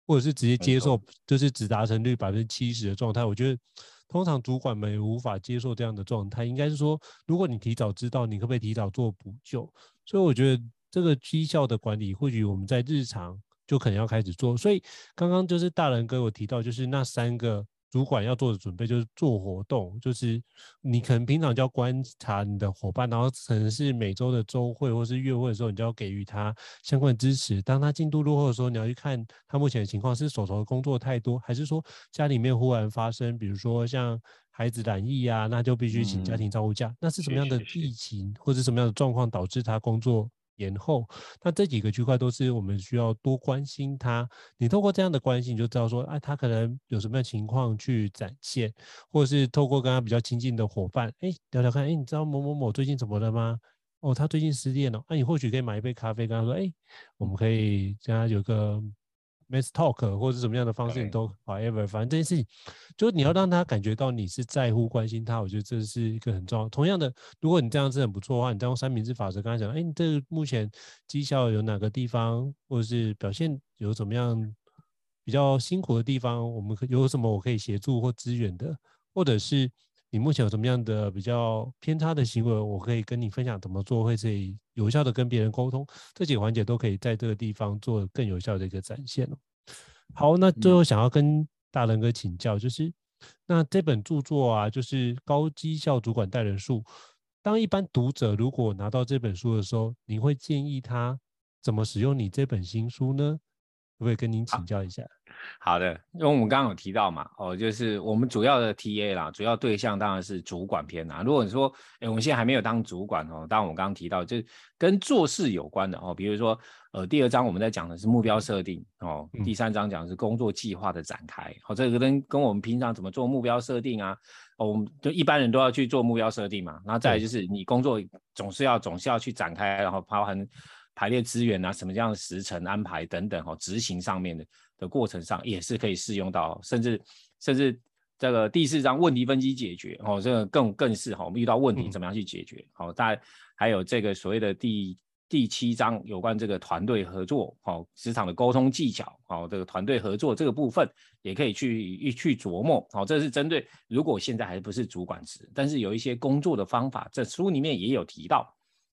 或者是直接接受就是只达成率百分之七十的状态？我觉得通常主管们也无法接受这样的状态。应该是说，如果你提早知道，你可不可以提早做补救？所以我觉得这个绩效的管理，或许我们在日常。就可能要开始做，所以刚刚就是大仁哥有提到，就是那三个主管要做的准备，就是做活动，就是你可能平常就要观察你的伙伴，然后可能是每周的周会或是月会的时候，你就要给予他相关的支持。当他进度落后的时候，你要去看他目前的情况，是手头的工作太多，还是说家里面忽然发生，比如说像孩子染疫啊，那就必须请家庭照顾假。嗯、那是什么样的疫情或者什么样的状况导致他工作延后，那这几个区块都是我们需要多关心他。你透过这样的关心，你就知道说，哎，他可能有什么样情况去展现，或者是透过跟他比较亲近的伙伴，哎，聊聊看，哎，你知道某某某最近怎么了吗？哦，他最近失恋了，那、你或许可以买一杯咖啡，跟他说，哎，我们可以跟他有个。Let's talk，或者什么样的方式你都 however，反正这件事情，就是你要让他感觉到你是在乎、关心他。我觉得这是一个很重要。同样的，如果你这样子很不错的话，你再用三明治法则跟他讲，哎，你这目前绩效有哪个地方，或者是表现有怎么样比较辛苦的地方，我们有什么我可以协助或支援的，或者是。你目前有什么样的比较偏差的行为？我可以跟你分享怎么做，会最有效的跟别人沟通。这几个环节都可以在这个地方做更有效的一个展现。好，那最后想要跟大仁哥请教，就是那这本著作啊，就是《高绩效主管带人术》。当一般读者如果拿到这本书的时候，你会建议他怎么使用你这本新书呢？可不可以跟您请教一下？好的，因为我们刚刚有提到嘛，哦，就是我们主要的 TA 啦，主要对象当然是主管篇啦。如果你说，哎，我们现在还没有当主管哦，当然我们刚刚提到，就是跟做事有关的哦，比如说，呃，第二章我们在讲的是目标设定哦，第三章讲的是工作计划的展开，哦，这个跟跟我们平常怎么做目标设定啊，哦，我们就一般人都要去做目标设定嘛，然后再来就是你工作总是要总是要去展开，然后包含排列资源啊，什么样的时程安排等等哦，执行上面的。的过程上也是可以适用到，甚至甚至这个第四章问题分析解决哦，这个更更是哈，我们遇到问题怎么样去解决？好、嗯，大家还有这个所谓的第第七章有关这个团队合作，好，职场的沟通技巧，好，这个团队合作这个部分也可以去一去琢磨。好，这是针对如果现在还不是主管职，但是有一些工作的方法，在书里面也有提到。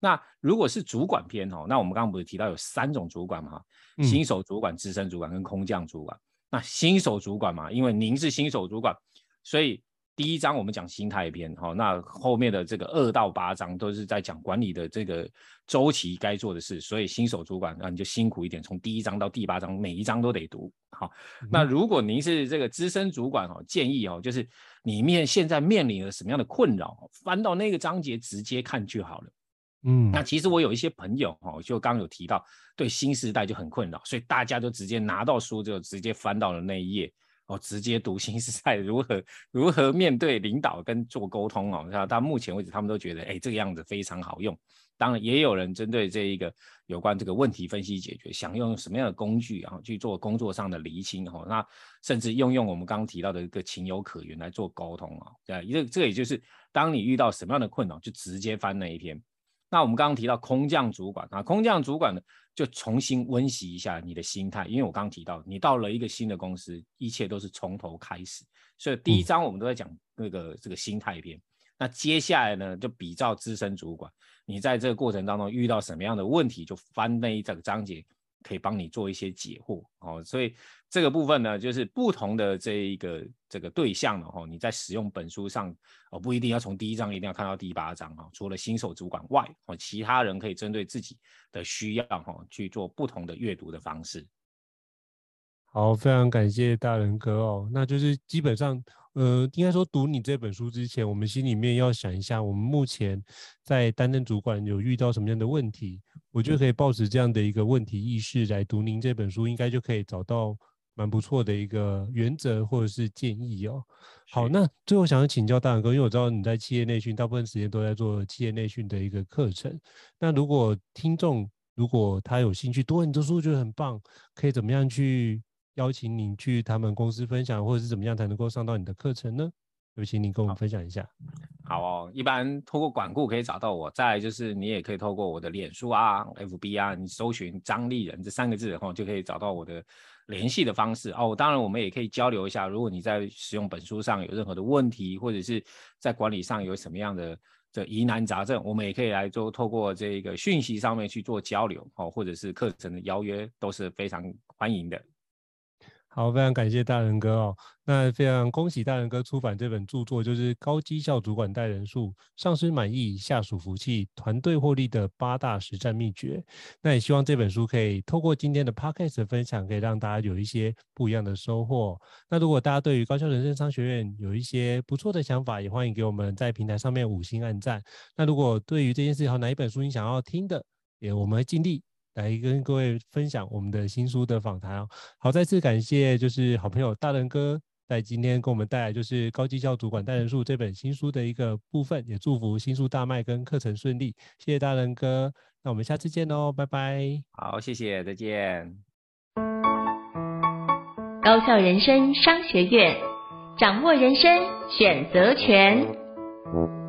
那如果是主管篇哦，那我们刚刚不是提到有三种主管嘛？新手主管、资深主管跟空降主管。那新手主管嘛，因为您是新手主管，所以第一章我们讲心态篇哈，那后面的这个二到八章都是在讲管理的这个周期该做的事，所以新手主管那你就辛苦一点，从第一章到第八章每一章都得读。好，那如果您是这个资深主管哦，建议哦，就是里面现在面临了什么样的困扰，翻到那个章节直接看就好了。嗯，那其实我有一些朋友哈，就刚有提到，对新时代就很困扰，所以大家就直接拿到书就直接翻到了那一页哦，直接读新时代如何如何面对领导跟做沟通哦。那到目前为止，他们都觉得哎，这个样子非常好用。当然，也有人针对这一个有关这个问题分析解决，想用什么样的工具啊去做工作上的厘清哦。那甚至用用我们刚刚提到的一个情有可原来做沟通啊。对，这这也就是当你遇到什么样的困扰，就直接翻那一篇。那我们刚刚提到空降主管啊，空降主管呢，就重新温习一下你的心态，因为我刚刚提到，你到了一个新的公司，一切都是从头开始，所以第一章我们都在讲那个、嗯、这个心态篇。那接下来呢，就比照资深主管，你在这个过程当中遇到什么样的问题，就翻那一整个章节。可以帮你做一些解惑哦，所以这个部分呢，就是不同的这一个这个对象呢，哦，你在使用本书上哦，不一定要从第一章一定要看到第八章哈，除了新手主管外哦，其他人可以针对自己的需要哈去做不同的阅读的方式。好，非常感谢大仁哥哦。那就是基本上，呃，应该说读你这本书之前，我们心里面要想一下，我们目前在担任主管有遇到什么样的问题，我觉得可以抱持这样的一个问题意识来读您这本书，应该就可以找到蛮不错的一个原则或者是建议哦。好，那最后想要请教大仁哥，因为我知道你在企业内训，大部分时间都在做企业内训的一个课程。那如果听众如果他有兴趣，读你的书觉得很棒，可以怎么样去？邀请你去他们公司分享，或者是怎么样才能够上到你的课程呢？有请你跟我们分享一下。好哦，一般透过管顾可以找到我，再来就是你也可以透过我的脸书啊、FB 啊，你搜寻张立人这三个字然后，就可以找到我的联系的方式哦。当然，我们也可以交流一下，如果你在使用本书上有任何的问题，或者是在管理上有什么样的这疑难杂症，我们也可以来做透过这个讯息上面去做交流哦，或者是课程的邀约都是非常欢迎的。好，非常感谢大仁哥哦。那非常恭喜大仁哥出版这本著作，就是《高绩效主管带人数，上司满意，下属服气，团队获利的八大实战秘诀》。那也希望这本书可以透过今天的 Podcast 分享，可以让大家有一些不一样的收获。那如果大家对于高效人生商学院有一些不错的想法，也欢迎给我们在平台上面五星按赞。那如果对于这件事情，有哪一本书你想要听的，也我们会尽力。来跟各位分享我们的新书的访谈哦。好，再次感谢就是好朋友大仁哥在今天给我们带来就是高绩效主管带人数这本新书的一个部分，也祝福新书大卖跟课程顺利。谢谢大仁哥，那我们下次见哦，拜拜。好，谢谢，再见。高校人生商学院，掌握人生选择权。